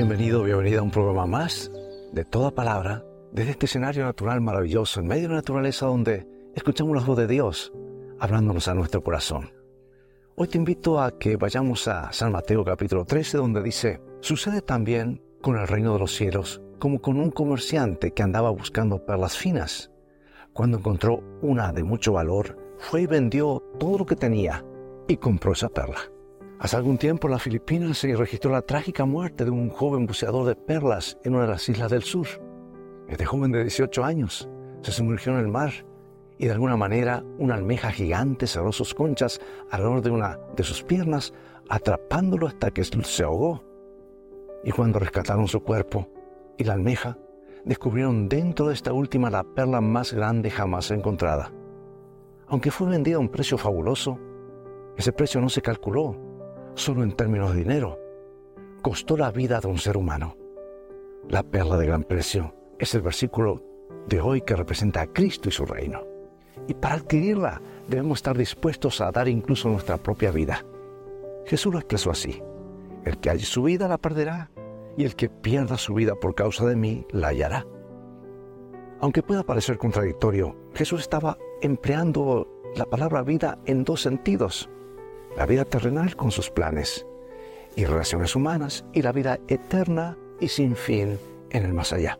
Bienvenido, bienvenida a un programa más de toda palabra desde este escenario natural maravilloso, en medio de la naturaleza donde escuchamos la voz de Dios hablándonos a nuestro corazón. Hoy te invito a que vayamos a San Mateo capítulo 13 donde dice, sucede también con el reino de los cielos como con un comerciante que andaba buscando perlas finas. Cuando encontró una de mucho valor, fue y vendió todo lo que tenía y compró esa perla. Hace algún tiempo en las Filipinas se registró la trágica muerte de un joven buceador de perlas en una de las islas del sur. Este joven de 18 años se sumergió en el mar y de alguna manera una almeja gigante cerró sus conchas alrededor de una de sus piernas, atrapándolo hasta que se ahogó. Y cuando rescataron su cuerpo y la almeja, descubrieron dentro de esta última la perla más grande jamás encontrada. Aunque fue vendida a un precio fabuloso, ese precio no se calculó solo en términos de dinero. Costó la vida de un ser humano. La perla de gran precio es el versículo de hoy que representa a Cristo y su reino. Y para adquirirla debemos estar dispuestos a dar incluso nuestra propia vida. Jesús lo expresó así. El que halle su vida la perderá y el que pierda su vida por causa de mí la hallará. Aunque pueda parecer contradictorio, Jesús estaba empleando la palabra vida en dos sentidos la vida terrenal con sus planes y relaciones humanas y la vida eterna y sin fin en el más allá.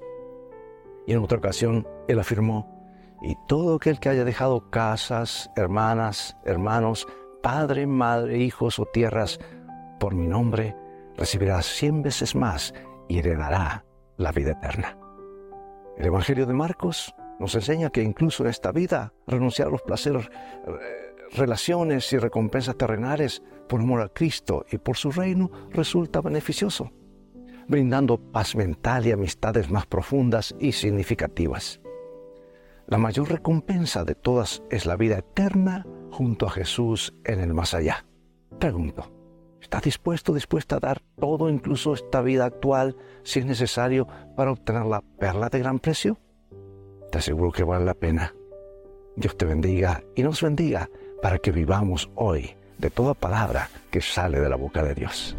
Y en otra ocasión él afirmó, y todo aquel que haya dejado casas, hermanas, hermanos, padre, madre, hijos o tierras por mi nombre, recibirá cien veces más y heredará la vida eterna. El Evangelio de Marcos nos enseña que incluso en esta vida renunciar a los placeres eh, relaciones y recompensas terrenales por amor a Cristo y por su reino resulta beneficioso, brindando paz mental y amistades más profundas y significativas. La mayor recompensa de todas es la vida eterna junto a Jesús en el más allá. Pregunto, ¿estás dispuesto, dispuesta a dar todo, incluso esta vida actual, si es necesario, para obtener la perla de gran precio? Te aseguro que vale la pena. Dios te bendiga y nos bendiga para que vivamos hoy de toda palabra que sale de la boca de Dios.